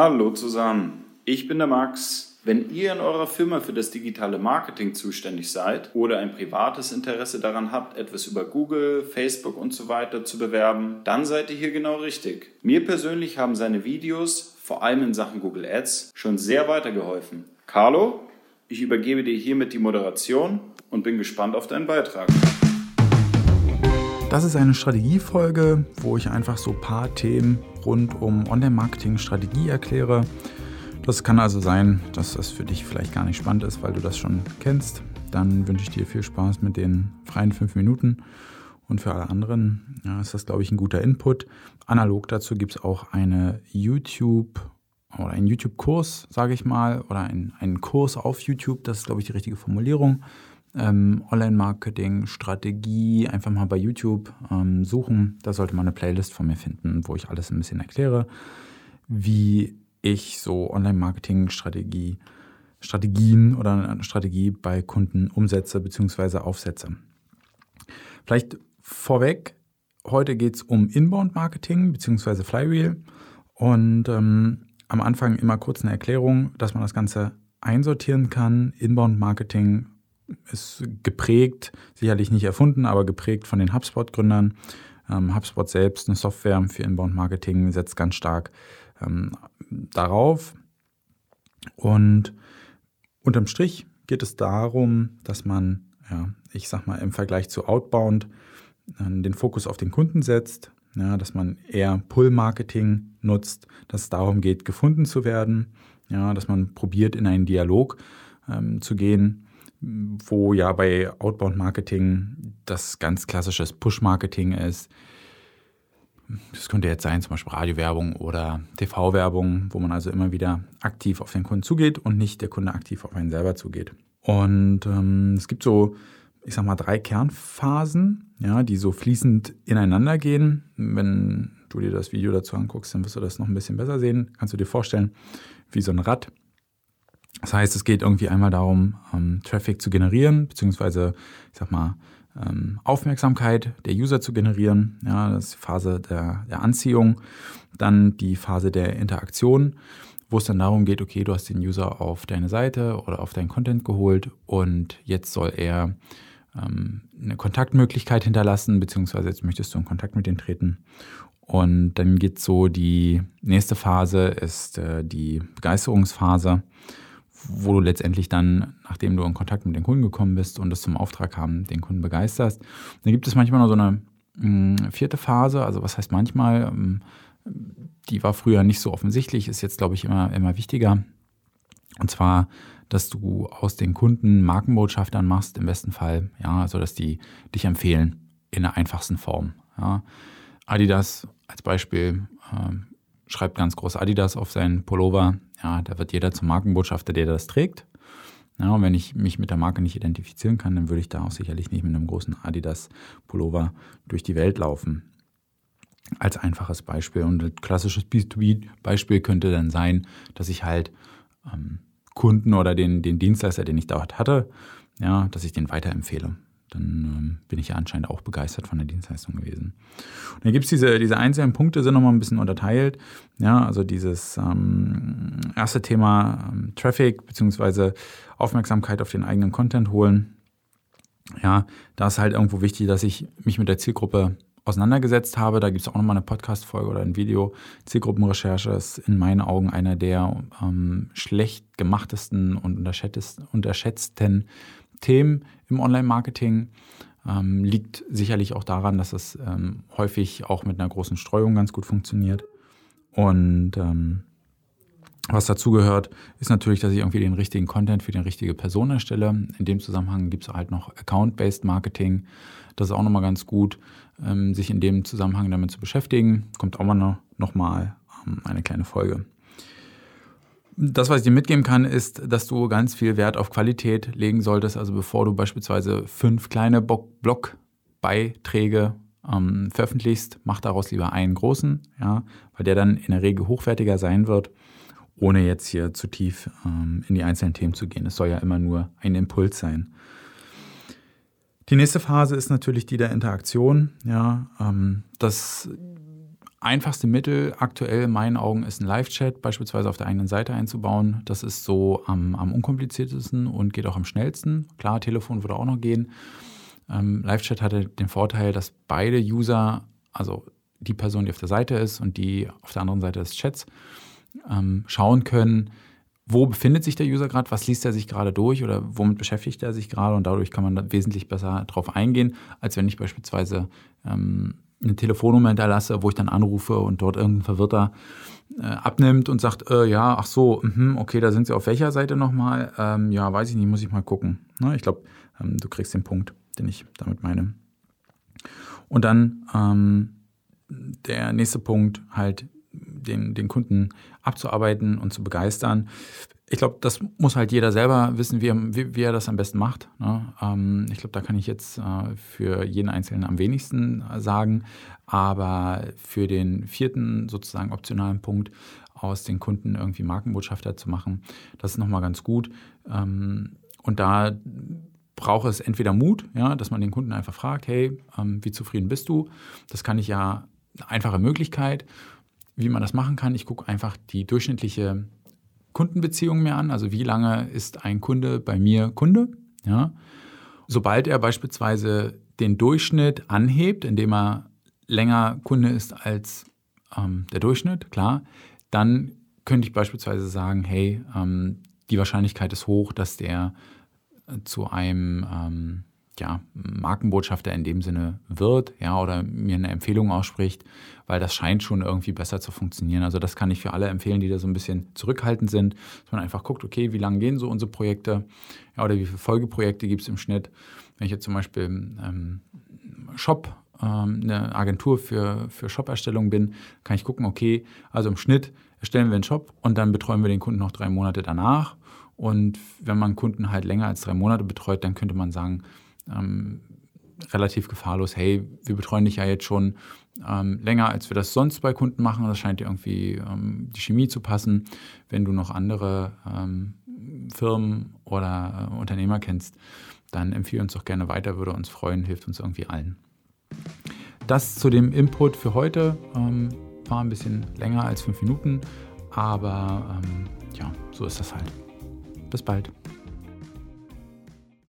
Hallo zusammen, ich bin der Max. Wenn ihr in eurer Firma für das digitale Marketing zuständig seid oder ein privates Interesse daran habt, etwas über Google, Facebook und so weiter zu bewerben, dann seid ihr hier genau richtig. Mir persönlich haben seine Videos, vor allem in Sachen Google Ads, schon sehr weitergeholfen. Carlo, ich übergebe dir hiermit die Moderation und bin gespannt auf deinen Beitrag. Das ist eine Strategiefolge, wo ich einfach so ein paar Themen rund um Online-Marketing-Strategie erkläre. Das kann also sein, dass das für dich vielleicht gar nicht spannend ist, weil du das schon kennst. Dann wünsche ich dir viel Spaß mit den freien fünf Minuten. Und für alle anderen ja, ist das, glaube ich, ein guter Input. Analog dazu gibt es auch eine YouTube- oder einen YouTube-Kurs, sage ich mal, oder einen Kurs auf YouTube. Das ist, glaube ich, die richtige Formulierung ähm, Online-Marketing, Strategie, einfach mal bei YouTube ähm, suchen. Da sollte man eine Playlist von mir finden, wo ich alles ein bisschen erkläre, wie ich so Online-Marketing, Strategie, Strategien oder eine Strategie bei Kunden umsetze bzw. aufsetze. Vielleicht vorweg, heute geht es um Inbound-Marketing bzw. Flywheel und ähm, am Anfang immer kurz eine Erklärung, dass man das Ganze einsortieren kann. Inbound-Marketing ist geprägt, sicherlich nicht erfunden, aber geprägt von den HubSpot-Gründern. Ähm, HubSpot selbst, eine Software für Inbound-Marketing, setzt ganz stark ähm, darauf. Und unterm Strich geht es darum, dass man, ja, ich sag mal, im Vergleich zu Outbound äh, den Fokus auf den Kunden setzt, ja, dass man eher Pull-Marketing nutzt, dass es darum geht, gefunden zu werden, ja, dass man probiert, in einen Dialog ähm, zu gehen wo ja bei Outbound Marketing das ganz klassisches Push-Marketing ist. Das könnte jetzt sein, zum Beispiel Radiowerbung oder TV-Werbung, wo man also immer wieder aktiv auf den Kunden zugeht und nicht der Kunde aktiv auf einen selber zugeht. Und ähm, es gibt so, ich sag mal, drei Kernphasen, ja, die so fließend ineinander gehen. Wenn du dir das Video dazu anguckst, dann wirst du das noch ein bisschen besser sehen. Kannst du dir vorstellen, wie so ein Rad. Das heißt, es geht irgendwie einmal darum, ähm, Traffic zu generieren, beziehungsweise, ich sag mal, ähm, Aufmerksamkeit der User zu generieren. Ja, das ist die Phase der, der Anziehung. Dann die Phase der Interaktion, wo es dann darum geht, okay, du hast den User auf deine Seite oder auf deinen Content geholt und jetzt soll er ähm, eine Kontaktmöglichkeit hinterlassen, beziehungsweise jetzt möchtest du in Kontakt mit ihm treten. Und dann geht so die nächste Phase, ist äh, die Begeisterungsphase wo du letztendlich dann, nachdem du in Kontakt mit den Kunden gekommen bist und es zum Auftrag haben, den Kunden begeisterst. Dann gibt es manchmal noch so eine mh, hm, vierte Phase, also was heißt manchmal, ähm, die war früher nicht so offensichtlich, ist jetzt, glaube ich, immer, immer wichtiger. Und zwar, dass du aus den Kunden Markenbotschaftern machst, im besten Fall, ja, also dass die dich empfehlen in der einfachsten Form. Ja. Adidas als Beispiel äh, schreibt ganz groß Adidas auf seinen Pullover. Ja, da wird jeder zum Markenbotschafter, der das trägt. Ja, und wenn ich mich mit der Marke nicht identifizieren kann, dann würde ich da auch sicherlich nicht mit einem großen Adidas-Pullover durch die Welt laufen. Als einfaches Beispiel. Und ein klassisches B2B-Beispiel könnte dann sein, dass ich halt ähm, Kunden oder den, den Dienstleister, den ich dort hatte, ja, dass ich den weiterempfehle dann ähm, bin ich ja anscheinend auch begeistert von der Dienstleistung gewesen. Und dann gibt es diese, diese einzelnen Punkte, sind nochmal ein bisschen unterteilt. Ja, also dieses ähm, erste Thema ähm, Traffic beziehungsweise Aufmerksamkeit auf den eigenen Content holen. Ja, da ist halt irgendwo wichtig, dass ich mich mit der Zielgruppe auseinandergesetzt habe. Da gibt es auch nochmal eine Podcast-Folge oder ein Video. Zielgruppenrecherche ist in meinen Augen einer der ähm, schlecht gemachtesten und unterschätzten Themen im Online-Marketing. Ähm, liegt sicherlich auch daran, dass es ähm, häufig auch mit einer großen Streuung ganz gut funktioniert. Und ähm, was dazugehört, ist natürlich, dass ich irgendwie den richtigen Content für die richtige Person erstelle. In dem Zusammenhang gibt es halt noch Account-Based Marketing. Das ist auch nochmal ganz gut, ähm, sich in dem Zusammenhang damit zu beschäftigen. Kommt auch mal noch, noch mal ähm, eine kleine Folge. Das, was ich dir mitgeben kann, ist, dass du ganz viel Wert auf Qualität legen solltest. Also bevor du beispielsweise fünf kleine Blogbeiträge ähm, veröffentlichst, mach daraus lieber einen großen, ja, weil der dann in der Regel hochwertiger sein wird, ohne jetzt hier zu tief ähm, in die einzelnen Themen zu gehen. Es soll ja immer nur ein Impuls sein. Die nächste Phase ist natürlich die der Interaktion. Ja, ähm, das einfachste Mittel aktuell in meinen Augen ist ein Live-Chat beispielsweise auf der eigenen Seite einzubauen. Das ist so am, am unkompliziertesten und geht auch am schnellsten. Klar, Telefon würde auch noch gehen. Ähm, Live-Chat hatte den Vorteil, dass beide User, also die Person, die auf der Seite ist und die auf der anderen Seite des Chats, ähm, schauen können, wo befindet sich der User gerade, was liest er sich gerade durch oder womit beschäftigt er sich gerade und dadurch kann man wesentlich besser darauf eingehen, als wenn ich beispielsweise ähm, eine Telefonnummer hinterlasse, wo ich dann anrufe und dort irgendein Verwirrter äh, abnimmt und sagt, äh, ja, ach so, mh, okay, da sind Sie auf welcher Seite nochmal? Ähm, ja, weiß ich nicht, muss ich mal gucken. Ne? Ich glaube, ähm, du kriegst den Punkt, den ich damit meine. Und dann ähm, der nächste Punkt, halt den, den Kunden abzuarbeiten und zu begeistern. Ich glaube, das muss halt jeder selber wissen, wie, wie, wie er das am besten macht. Ne? Ähm, ich glaube, da kann ich jetzt äh, für jeden Einzelnen am wenigsten äh, sagen. Aber für den vierten sozusagen optionalen Punkt aus den Kunden irgendwie Markenbotschafter zu machen, das ist nochmal ganz gut. Ähm, und da braucht es entweder Mut, ja, dass man den Kunden einfach fragt, hey, ähm, wie zufrieden bist du? Das kann ich ja eine einfache Möglichkeit wie man das machen kann. Ich gucke einfach die durchschnittliche Kundenbeziehung mir an. Also wie lange ist ein Kunde bei mir Kunde? Ja. Sobald er beispielsweise den Durchschnitt anhebt, indem er länger Kunde ist als ähm, der Durchschnitt, klar, dann könnte ich beispielsweise sagen, hey, ähm, die Wahrscheinlichkeit ist hoch, dass der zu einem ähm, ja, Markenbotschafter in dem Sinne wird, ja, oder mir eine Empfehlung ausspricht, weil das scheint schon irgendwie besser zu funktionieren. Also das kann ich für alle empfehlen, die da so ein bisschen zurückhaltend sind, dass man einfach guckt, okay, wie lange gehen so unsere Projekte, ja, oder wie viele Folgeprojekte gibt es im Schnitt. Wenn ich jetzt zum Beispiel ähm, Shop, ähm, eine Agentur für, für Shop-Erstellung bin, kann ich gucken, okay, also im Schnitt erstellen wir einen Shop und dann betreuen wir den Kunden noch drei Monate danach. Und wenn man Kunden halt länger als drei Monate betreut, dann könnte man sagen, ähm, relativ gefahrlos, hey, wir betreuen dich ja jetzt schon ähm, länger, als wir das sonst bei Kunden machen. Das scheint dir irgendwie ähm, die Chemie zu passen. Wenn du noch andere ähm, Firmen oder äh, Unternehmer kennst, dann empfehle uns doch gerne weiter, würde uns freuen, hilft uns irgendwie allen. Das zu dem Input für heute ähm, war ein bisschen länger als fünf Minuten, aber ähm, ja, so ist das halt. Bis bald.